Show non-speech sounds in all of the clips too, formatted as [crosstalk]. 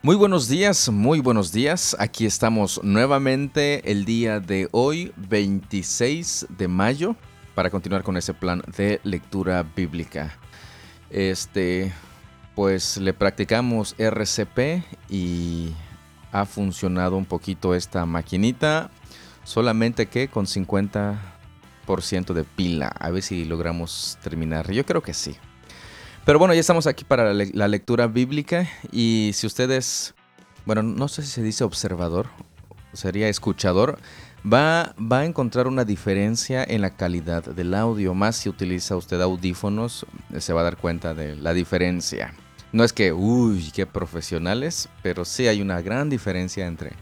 Muy buenos días, muy buenos días. Aquí estamos nuevamente el día de hoy, 26 de mayo, para continuar con ese plan de lectura bíblica. Este, pues le practicamos RCP y ha funcionado un poquito esta maquinita, solamente que con 50% de pila. A ver si logramos terminar. Yo creo que sí. Pero bueno, ya estamos aquí para la lectura bíblica y si ustedes, bueno, no sé si se dice observador, sería escuchador, va, va a encontrar una diferencia en la calidad del audio. Más si utiliza usted audífonos, se va a dar cuenta de la diferencia. No es que, uy, qué profesionales, pero sí hay una gran diferencia entre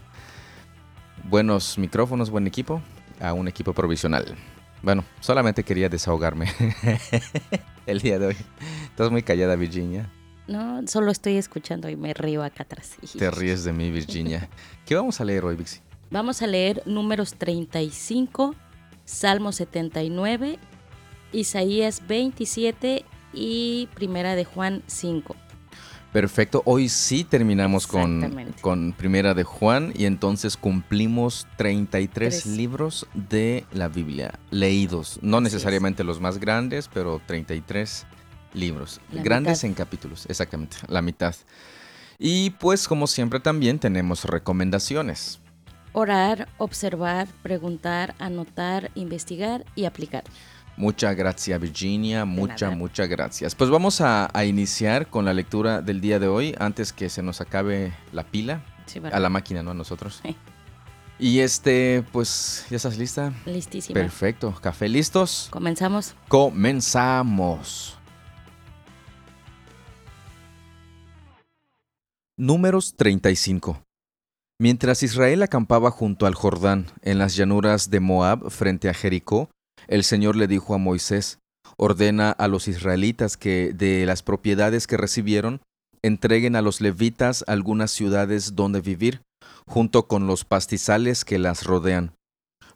buenos micrófonos, buen equipo, a un equipo provisional. Bueno, solamente quería desahogarme [laughs] el día de hoy. Estás muy callada, Virginia. No, solo estoy escuchando y me río acá atrás. Te ríes de mí, Virginia. [laughs] ¿Qué vamos a leer hoy, Vixi? Vamos a leer números 35, Salmo 79, Isaías 27 y Primera de Juan 5. Perfecto, hoy sí terminamos con, con Primera de Juan y entonces cumplimos 33 libros de la Biblia leídos, no necesariamente los más grandes, pero 33 libros, grandes en capítulos, exactamente, la mitad. Y pues como siempre también tenemos recomendaciones. Orar, observar, preguntar, anotar, investigar y aplicar. Muchas gracias Virginia, muchas, muchas gracias. Pues vamos a, iniciar con la lectura del día de hoy antes que se nos acabe la pila a la máquina, ¿no? A nosotros. Y este, pues, ¿ya estás lista? Listísima. Perfecto. ¿Café listos? Comenzamos. Comenzamos. Números 35. Mientras Israel acampaba junto al Jordán, en las llanuras de Moab, frente a Jericó, el Señor le dijo a Moisés, ordena a los israelitas que de las propiedades que recibieron, entreguen a los levitas algunas ciudades donde vivir, junto con los pastizales que las rodean.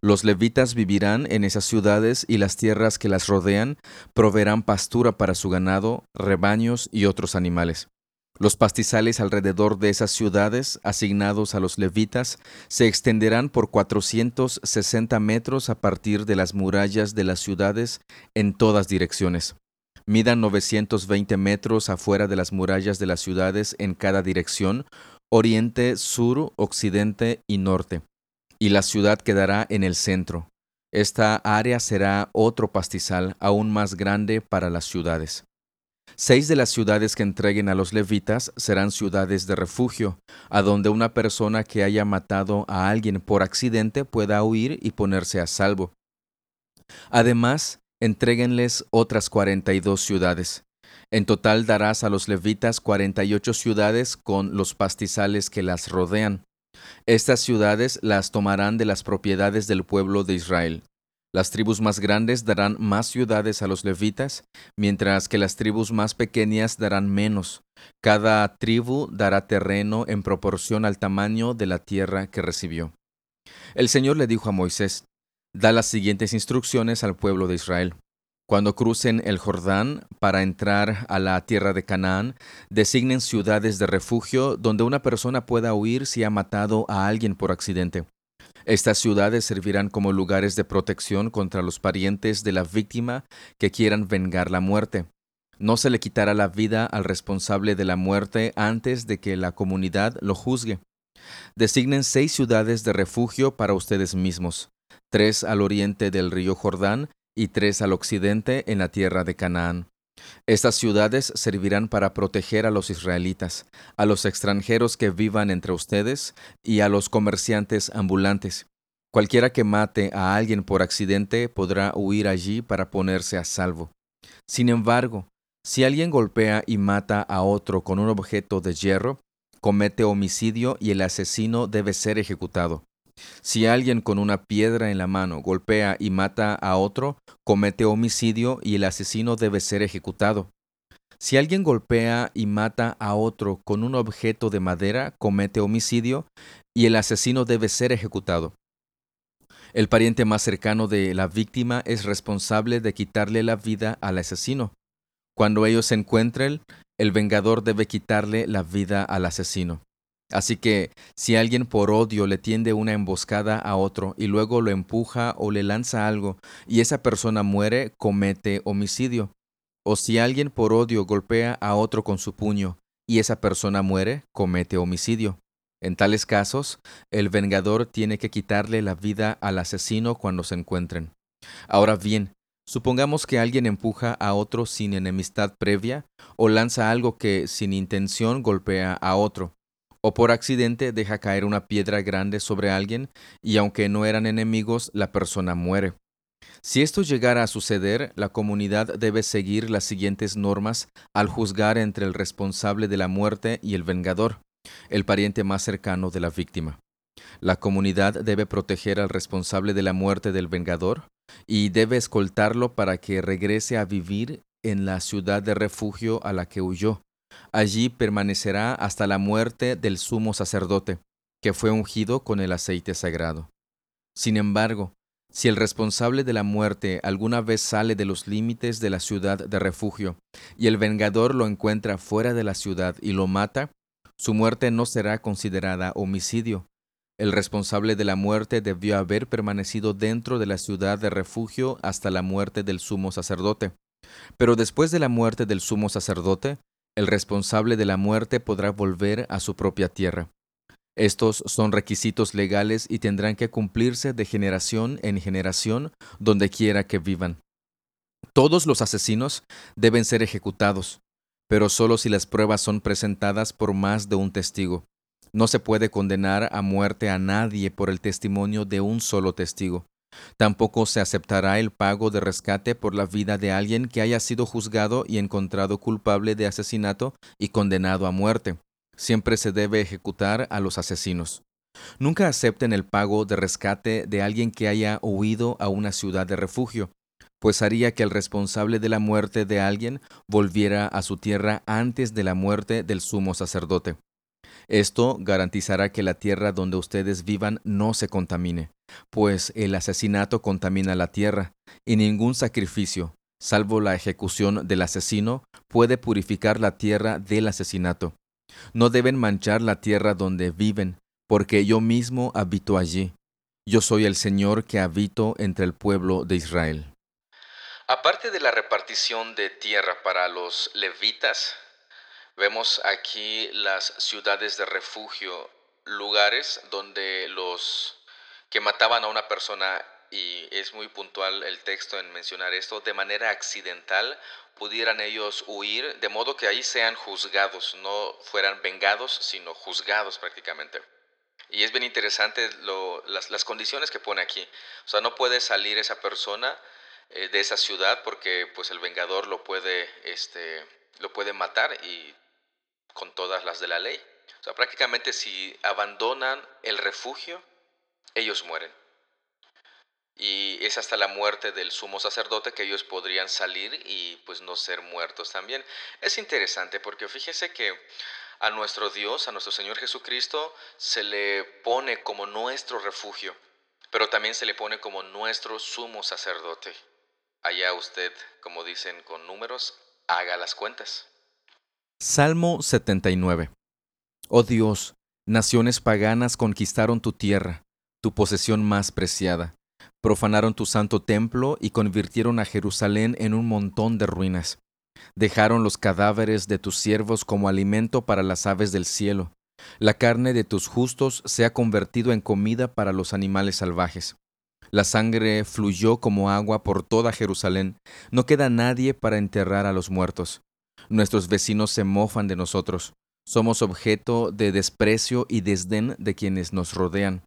Los levitas vivirán en esas ciudades y las tierras que las rodean proveerán pastura para su ganado, rebaños y otros animales. Los pastizales alrededor de esas ciudades, asignados a los levitas, se extenderán por 460 metros a partir de las murallas de las ciudades en todas direcciones. Midan 920 metros afuera de las murallas de las ciudades en cada dirección, oriente, sur, occidente y norte. Y la ciudad quedará en el centro. Esta área será otro pastizal aún más grande para las ciudades. Seis de las ciudades que entreguen a los levitas serán ciudades de refugio, a donde una persona que haya matado a alguien por accidente pueda huir y ponerse a salvo. Además, entréguenles otras cuarenta y dos ciudades. En total darás a los levitas cuarenta y ocho ciudades con los pastizales que las rodean. Estas ciudades las tomarán de las propiedades del pueblo de Israel. Las tribus más grandes darán más ciudades a los levitas, mientras que las tribus más pequeñas darán menos. Cada tribu dará terreno en proporción al tamaño de la tierra que recibió. El Señor le dijo a Moisés, Da las siguientes instrucciones al pueblo de Israel. Cuando crucen el Jordán para entrar a la tierra de Canaán, designen ciudades de refugio donde una persona pueda huir si ha matado a alguien por accidente. Estas ciudades servirán como lugares de protección contra los parientes de la víctima que quieran vengar la muerte. No se le quitará la vida al responsable de la muerte antes de que la comunidad lo juzgue. Designen seis ciudades de refugio para ustedes mismos, tres al oriente del río Jordán y tres al occidente en la tierra de Canaán. Estas ciudades servirán para proteger a los israelitas, a los extranjeros que vivan entre ustedes y a los comerciantes ambulantes. Cualquiera que mate a alguien por accidente podrá huir allí para ponerse a salvo. Sin embargo, si alguien golpea y mata a otro con un objeto de hierro, comete homicidio y el asesino debe ser ejecutado. Si alguien con una piedra en la mano golpea y mata a otro, comete homicidio y el asesino debe ser ejecutado. Si alguien golpea y mata a otro con un objeto de madera, comete homicidio y el asesino debe ser ejecutado. El pariente más cercano de la víctima es responsable de quitarle la vida al asesino. Cuando ellos se encuentren, el vengador debe quitarle la vida al asesino. Así que si alguien por odio le tiende una emboscada a otro y luego lo empuja o le lanza algo y esa persona muere, comete homicidio. O si alguien por odio golpea a otro con su puño y esa persona muere, comete homicidio. En tales casos, el vengador tiene que quitarle la vida al asesino cuando se encuentren. Ahora bien, supongamos que alguien empuja a otro sin enemistad previa o lanza algo que sin intención golpea a otro o por accidente deja caer una piedra grande sobre alguien y aunque no eran enemigos, la persona muere. Si esto llegara a suceder, la comunidad debe seguir las siguientes normas al juzgar entre el responsable de la muerte y el vengador, el pariente más cercano de la víctima. La comunidad debe proteger al responsable de la muerte del vengador y debe escoltarlo para que regrese a vivir en la ciudad de refugio a la que huyó, Allí permanecerá hasta la muerte del sumo sacerdote, que fue ungido con el aceite sagrado. Sin embargo, si el responsable de la muerte alguna vez sale de los límites de la ciudad de refugio, y el vengador lo encuentra fuera de la ciudad y lo mata, su muerte no será considerada homicidio. El responsable de la muerte debió haber permanecido dentro de la ciudad de refugio hasta la muerte del sumo sacerdote. Pero después de la muerte del sumo sacerdote, el responsable de la muerte podrá volver a su propia tierra. Estos son requisitos legales y tendrán que cumplirse de generación en generación donde quiera que vivan. Todos los asesinos deben ser ejecutados, pero solo si las pruebas son presentadas por más de un testigo. No se puede condenar a muerte a nadie por el testimonio de un solo testigo. Tampoco se aceptará el pago de rescate por la vida de alguien que haya sido juzgado y encontrado culpable de asesinato y condenado a muerte. Siempre se debe ejecutar a los asesinos. Nunca acepten el pago de rescate de alguien que haya huido a una ciudad de refugio, pues haría que el responsable de la muerte de alguien volviera a su tierra antes de la muerte del sumo sacerdote. Esto garantizará que la tierra donde ustedes vivan no se contamine, pues el asesinato contamina la tierra, y ningún sacrificio, salvo la ejecución del asesino, puede purificar la tierra del asesinato. No deben manchar la tierra donde viven, porque yo mismo habito allí. Yo soy el Señor que habito entre el pueblo de Israel. Aparte de la repartición de tierra para los levitas, Vemos aquí las ciudades de refugio, lugares donde los que mataban a una persona, y es muy puntual el texto en mencionar esto, de manera accidental pudieran ellos huir, de modo que ahí sean juzgados, no fueran vengados, sino juzgados prácticamente. Y es bien interesante las, condiciones que pone aquí. O sea, no puede salir esa persona eh, de esa ciudad porque pues el vengador lo puede, este, lo puede matar y con todas las de la ley. O sea, prácticamente si abandonan el refugio, ellos mueren. Y es hasta la muerte del sumo sacerdote que ellos podrían salir y pues no ser muertos también. Es interesante porque fíjese que a nuestro Dios, a nuestro Señor Jesucristo, se le pone como nuestro refugio, pero también se le pone como nuestro sumo sacerdote. Allá usted, como dicen con números, haga las cuentas. Salmo 79 Oh Dios, naciones paganas conquistaron tu tierra, tu posesión más preciada. Profanaron tu santo templo y convirtieron a Jerusalén en un montón de ruinas. Dejaron los cadáveres de tus siervos como alimento para las aves del cielo. La carne de tus justos se ha convertido en comida para los animales salvajes. La sangre fluyó como agua por toda Jerusalén. No queda nadie para enterrar a los muertos. Nuestros vecinos se mofan de nosotros. Somos objeto de desprecio y desdén de quienes nos rodean.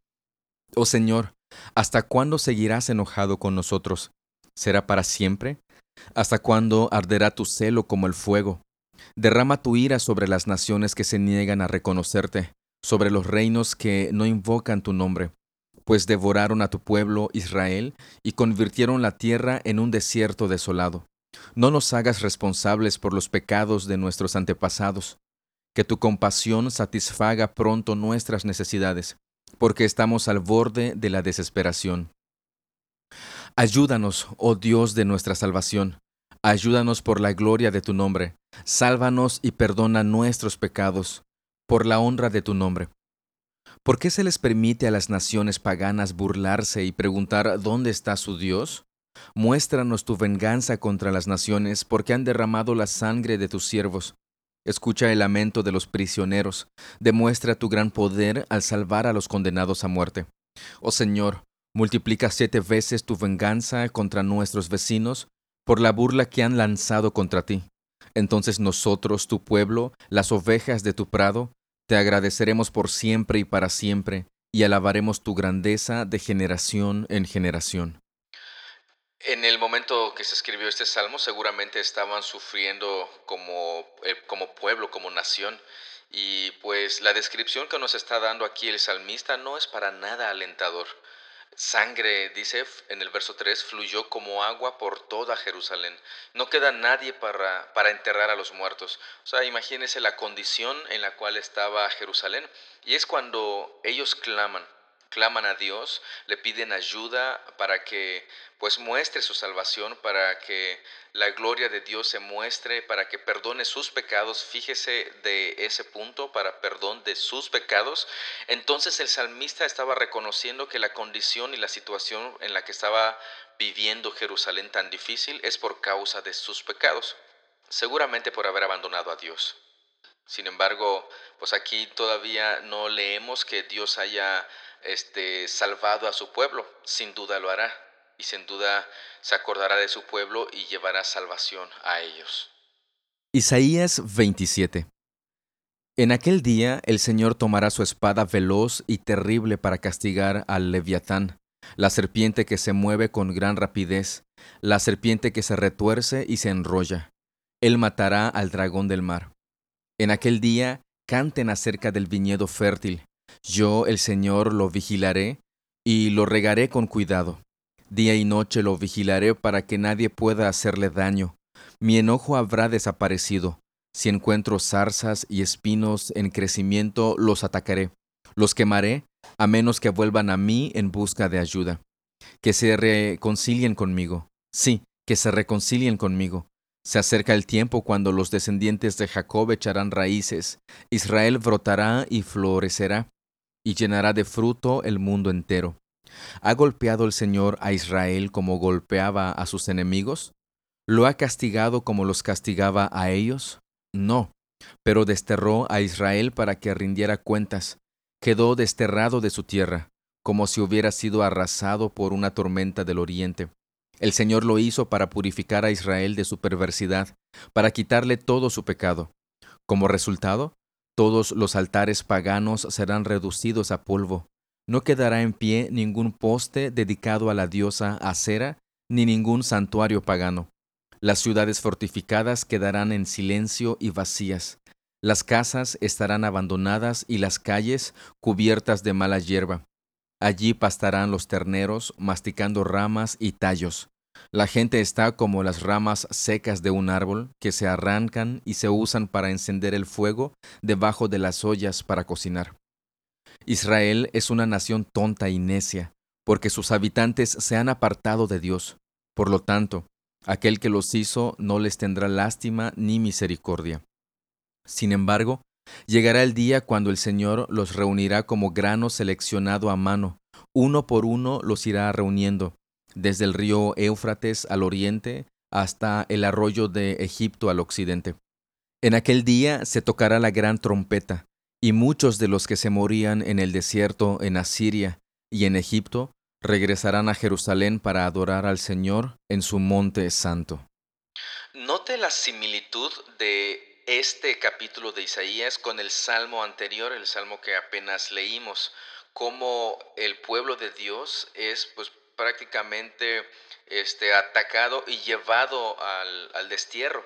Oh Señor, ¿hasta cuándo seguirás enojado con nosotros? ¿Será para siempre? ¿Hasta cuándo arderá tu celo como el fuego? Derrama tu ira sobre las naciones que se niegan a reconocerte, sobre los reinos que no invocan tu nombre, pues devoraron a tu pueblo Israel y convirtieron la tierra en un desierto desolado. No nos hagas responsables por los pecados de nuestros antepasados. Que tu compasión satisfaga pronto nuestras necesidades, porque estamos al borde de la desesperación. Ayúdanos, oh Dios de nuestra salvación. Ayúdanos por la gloria de tu nombre. Sálvanos y perdona nuestros pecados. por la honra de tu nombre. ¿Por qué se les permite a las naciones paganas burlarse y preguntar dónde está su Dios? Muéstranos tu venganza contra las naciones, porque han derramado la sangre de tus siervos. Escucha el lamento de los prisioneros, demuestra tu gran poder al salvar a los condenados a muerte. Oh Señor, multiplica siete veces tu venganza contra nuestros vecinos por la burla que han lanzado contra ti. Entonces nosotros, tu pueblo, las ovejas de tu prado, te agradeceremos por siempre y para siempre, y alabaremos tu grandeza de generación en generación. En el momento que se escribió este salmo, seguramente estaban sufriendo como, eh, como pueblo, como nación. Y pues la descripción que nos está dando aquí el salmista no es para nada alentador. Sangre, dice en el verso 3, fluyó como agua por toda Jerusalén. No queda nadie para, para enterrar a los muertos. O sea, imagínense la condición en la cual estaba Jerusalén. Y es cuando ellos claman claman a Dios, le piden ayuda para que pues muestre su salvación, para que la gloria de Dios se muestre, para que perdone sus pecados. Fíjese de ese punto, para perdón de sus pecados. Entonces el salmista estaba reconociendo que la condición y la situación en la que estaba viviendo Jerusalén tan difícil es por causa de sus pecados, seguramente por haber abandonado a Dios. Sin embargo, pues aquí todavía no leemos que Dios haya este, salvado a su pueblo. Sin duda lo hará. Y sin duda se acordará de su pueblo y llevará salvación a ellos. Isaías 27 En aquel día el Señor tomará su espada veloz y terrible para castigar al leviatán, la serpiente que se mueve con gran rapidez, la serpiente que se retuerce y se enrolla. Él matará al dragón del mar. En aquel día canten acerca del viñedo fértil, yo, el Señor, lo vigilaré y lo regaré con cuidado. Día y noche lo vigilaré para que nadie pueda hacerle daño. Mi enojo habrá desaparecido. Si encuentro zarzas y espinos en crecimiento, los atacaré. Los quemaré, a menos que vuelvan a mí en busca de ayuda. Que se reconcilien conmigo. Sí, que se reconcilien conmigo. Se acerca el tiempo cuando los descendientes de Jacob echarán raíces, Israel brotará y florecerá, y llenará de fruto el mundo entero. ¿Ha golpeado el Señor a Israel como golpeaba a sus enemigos? ¿Lo ha castigado como los castigaba a ellos? No, pero desterró a Israel para que rindiera cuentas. Quedó desterrado de su tierra, como si hubiera sido arrasado por una tormenta del oriente. El Señor lo hizo para purificar a Israel de su perversidad, para quitarle todo su pecado. Como resultado, todos los altares paganos serán reducidos a polvo. No quedará en pie ningún poste dedicado a la diosa Acera, ni ningún santuario pagano. Las ciudades fortificadas quedarán en silencio y vacías. Las casas estarán abandonadas y las calles cubiertas de mala hierba. Allí pastarán los terneros, masticando ramas y tallos. La gente está como las ramas secas de un árbol que se arrancan y se usan para encender el fuego debajo de las ollas para cocinar. Israel es una nación tonta y necia, porque sus habitantes se han apartado de Dios. Por lo tanto, aquel que los hizo no les tendrá lástima ni misericordia. Sin embargo, llegará el día cuando el Señor los reunirá como grano seleccionado a mano, uno por uno los irá reuniendo desde el río Éufrates al oriente hasta el arroyo de Egipto al occidente. En aquel día se tocará la gran trompeta, y muchos de los que se morían en el desierto en Asiria y en Egipto regresarán a Jerusalén para adorar al Señor en su monte santo. Note la similitud de este capítulo de Isaías con el salmo anterior, el salmo que apenas leímos, como el pueblo de Dios es pues prácticamente este, atacado y llevado al, destierro,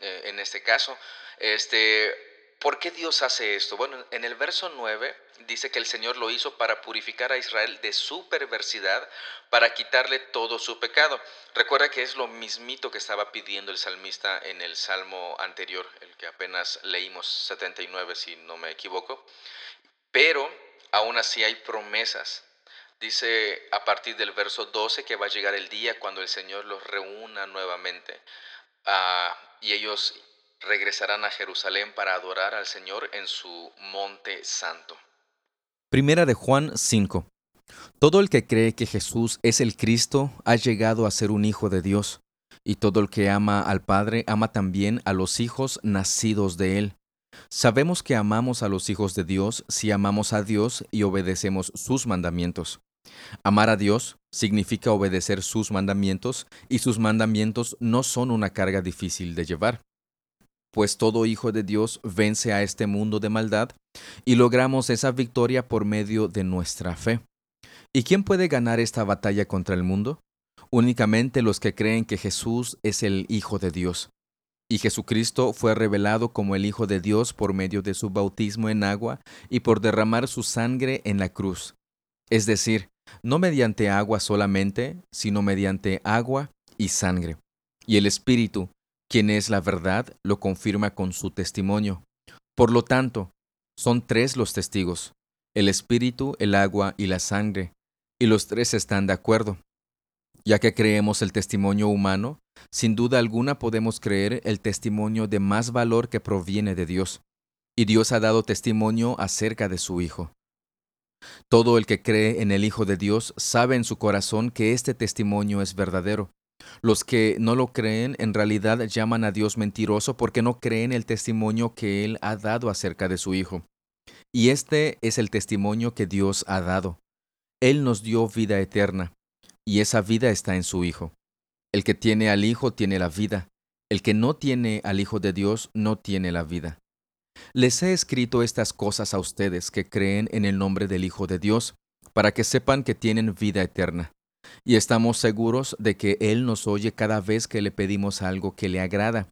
eh, en este caso. Este, ¿Por qué Dios hace esto? Bueno, en el verso 9 dice que el Señor lo hizo para purificar a Israel de su perversidad, para quitarle todo su pecado. Recuerda que es lo mismito que estaba pidiendo el salmista en el salmo anterior, el que apenas leímos 79 si no me equivoco. Pero aún así hay promesas Dice a partir del verso 12 que va a llegar el día cuando el Señor los reúna nuevamente. Ah, y ellos regresarán a Jerusalén para adorar al Señor en su monte santo. Primera de Juan 5. Todo el que cree que Jesús es el Cristo ha llegado a ser un hijo de Dios, y todo el que ama al Padre ama también a los hijos nacidos de él. Sabemos que amamos a los hijos de Dios si amamos a Dios y obedecemos sus mandamientos. Amar a Dios significa obedecer sus mandamientos y sus mandamientos no son una carga difícil de llevar. Pues todo hijo de Dios vence a este mundo de maldad y logramos esa victoria por medio de nuestra fe. ¿Y quién puede ganar esta batalla contra el mundo? Únicamente los que creen que Jesús es el Hijo de Dios. Y Jesucristo fue revelado como el Hijo de Dios por medio de su bautismo en agua y por derramar su sangre en la cruz. Es decir, no mediante agua solamente, sino mediante agua y sangre. Y el Espíritu, quien es la verdad, lo confirma con su testimonio. Por lo tanto, son tres los testigos, el Espíritu, el agua y la sangre, y los tres están de acuerdo. Ya que creemos el testimonio humano, sin duda alguna podemos creer el testimonio de más valor que proviene de Dios, y Dios ha dado testimonio acerca de su Hijo. Todo el que cree en el Hijo de Dios sabe en su corazón que este testimonio es verdadero. Los que no lo creen en realidad llaman a Dios mentiroso porque no creen el testimonio que Él ha dado acerca de su Hijo. Y este es el testimonio que Dios ha dado. Él nos dio vida eterna, y esa vida está en su Hijo. El que tiene al Hijo tiene la vida. El que no tiene al Hijo de Dios no tiene la vida. Les he escrito estas cosas a ustedes que creen en el nombre del Hijo de Dios, para que sepan que tienen vida eterna. Y estamos seguros de que Él nos oye cada vez que le pedimos algo que le agrada.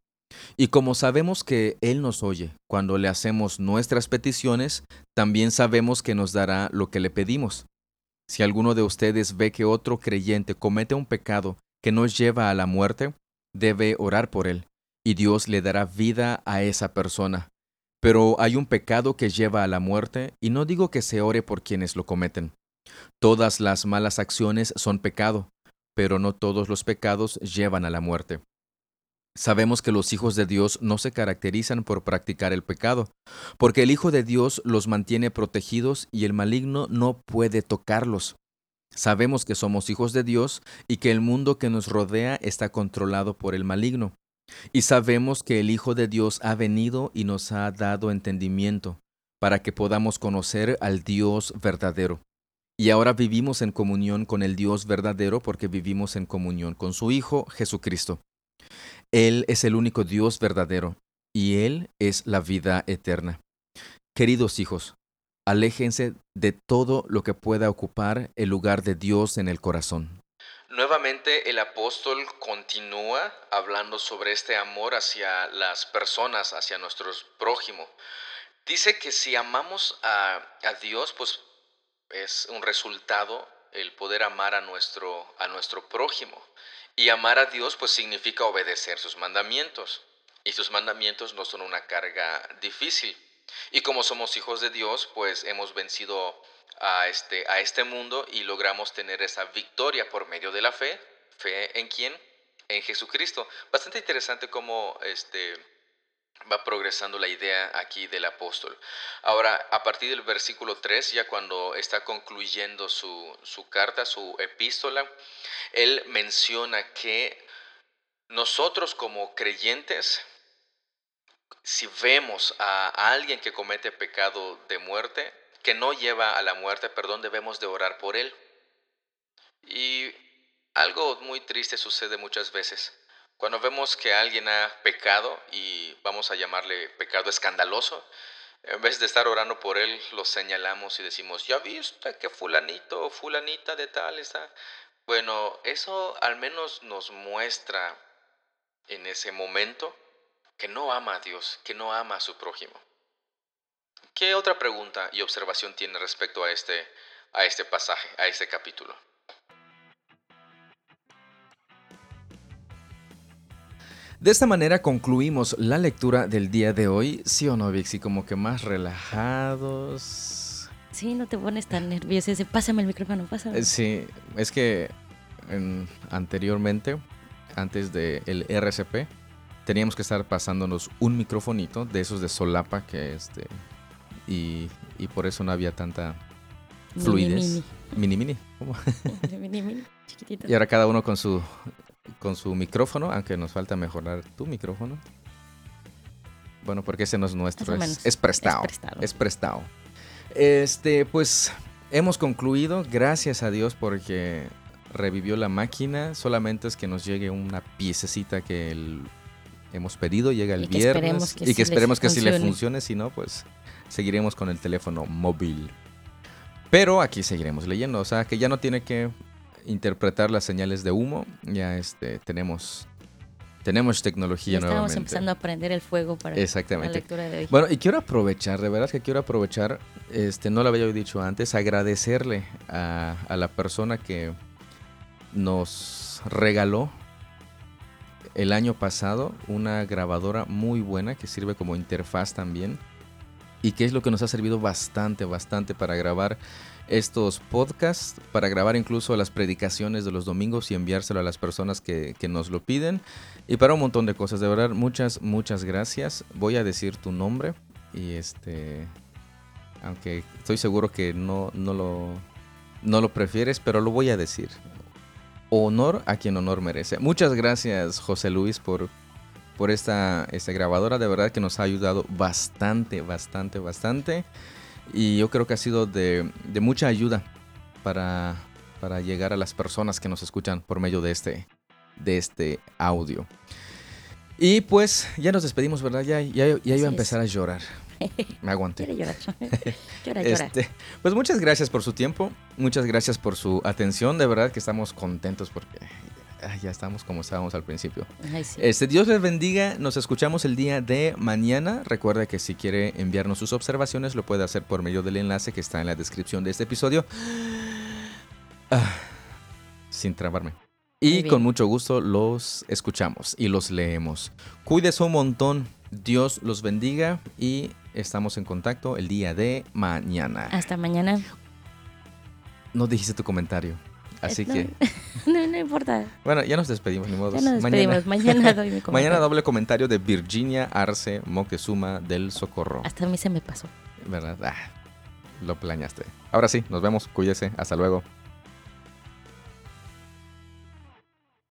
Y como sabemos que Él nos oye cuando le hacemos nuestras peticiones, también sabemos que nos dará lo que le pedimos. Si alguno de ustedes ve que otro creyente comete un pecado que nos lleva a la muerte, debe orar por él, y Dios le dará vida a esa persona. Pero hay un pecado que lleva a la muerte, y no digo que se ore por quienes lo cometen. Todas las malas acciones son pecado, pero no todos los pecados llevan a la muerte. Sabemos que los hijos de Dios no se caracterizan por practicar el pecado, porque el Hijo de Dios los mantiene protegidos y el maligno no puede tocarlos. Sabemos que somos hijos de Dios y que el mundo que nos rodea está controlado por el maligno. Y sabemos que el Hijo de Dios ha venido y nos ha dado entendimiento para que podamos conocer al Dios verdadero. Y ahora vivimos en comunión con el Dios verdadero porque vivimos en comunión con su Hijo Jesucristo. Él es el único Dios verdadero y Él es la vida eterna. Queridos hijos, aléjense de todo lo que pueda ocupar el lugar de Dios en el corazón. Nuevamente el apóstol continúa hablando sobre este amor hacia las personas, hacia nuestros prójimos. Dice que si amamos a, a, Dios, pues es un resultado el poder amar a nuestro, a nuestro prójimo. Y amar a Dios pues significa obedecer sus mandamientos. Y sus mandamientos no son una carga difícil. Y como somos hijos de Dios, pues hemos vencido a este, a este mundo y logramos tener esa victoria por medio de la fe. ¿Fe en quién? En Jesucristo. Bastante interesante cómo este, va progresando la idea aquí del apóstol. Ahora, a partir del versículo 3, ya cuando está concluyendo su, su carta, su epístola, él menciona que nosotros como creyentes, si vemos a alguien que comete pecado de muerte, que no lleva a la muerte, perdón, debemos de orar por él. Y algo muy triste sucede muchas veces. Cuando vemos que alguien ha pecado y vamos a llamarle pecado escandaloso, en vez de estar orando por él, lo señalamos y decimos, ya viste que fulanito o fulanita de tal está. Bueno, eso al menos nos muestra en ese momento que no ama a Dios, que no ama a su prójimo. ¿Qué otra pregunta y observación tiene respecto a este, a este pasaje, a este capítulo? De esta manera concluimos la lectura del día de hoy, ¿sí o no, Vixi? Como que más relajados. Sí, no te pones tan nervioso. Pásame el micrófono, pásame. Eh, sí, es que anteriormente, antes del RCP, teníamos que estar pasándonos un microfonito de esos de solapa que este y, y por eso no había tanta Mini, fluidez. mini. Mini mini. ¿cómo? [laughs] Mini, mini, chiquitito. Y ahora cada uno con su con su micrófono, aunque nos falta mejorar tu micrófono. Bueno, porque ese no es nuestro, es, es prestado. Es prestado. Es prestado. Este, pues hemos concluido, gracias a Dios porque revivió la máquina. Solamente es que nos llegue una piececita que el- hemos pedido, llega el Y que viernes esperemos que y que esperemos que sí le funcione. Si no, pues seguiremos con el teléfono móvil. Pero aquí seguiremos leyendo, o sea que ya no tiene que interpretar las señales de humo. Ya este tenemos tenemos tecnología estamos nuevamente. empezando a prender el fuego para la lectura de hoy. Bueno, y quiero aprovechar, de verdad que quiero aprovechar, este, no lo había dicho antes, agradecerle a, a la persona que nos regaló el año pasado una grabadora muy buena que sirve como interfaz también y que es lo que nos ha servido bastante, bastante para grabar estos podcasts, para grabar incluso las predicaciones de los domingos y enviárselo a las personas que, que nos lo piden y para un montón de cosas. De verdad, muchas, muchas gracias. Voy a decir tu nombre y este, aunque estoy seguro que no, no, lo, no lo prefieres, pero lo voy a decir. Honor a quien honor merece. Muchas gracias, José Luis, por, por esta, esta grabadora. De verdad que nos ha ayudado bastante, bastante, bastante. Y yo creo que ha sido de, de mucha ayuda para, para llegar a las personas que nos escuchan por medio de este, de este audio. Y pues ya nos despedimos, ¿verdad? Ya, ya, ya iba a empezar a llorar. [laughs] Me aguanté. Quiere llorar. [laughs] llora, llora. Este, pues muchas gracias por su tiempo, muchas gracias por su atención, de verdad que estamos contentos porque ah, ya estamos como estábamos al principio. Ay, sí. Este, Dios les bendiga, nos escuchamos el día de mañana. Recuerda que si quiere enviarnos sus observaciones lo puede hacer por medio del enlace que está en la descripción de este episodio. Ah, sin trabarme. Y con mucho gusto los escuchamos y los leemos. Cuídese un montón, Dios los bendiga y estamos en contacto el día de mañana. Hasta mañana. No dijiste tu comentario, así no, que [laughs] No, no importa. bueno, ya nos despedimos, ni modo. Ya nos despedimos. Mañana, doy mi [laughs] comentario. Mañana doble comentario de Virginia Arce Moctezuma del Socorro. Hasta a mí se me pasó. ¿Verdad? Ah, lo planeaste. Ahora sí, nos vemos. Cuídese. Hasta luego.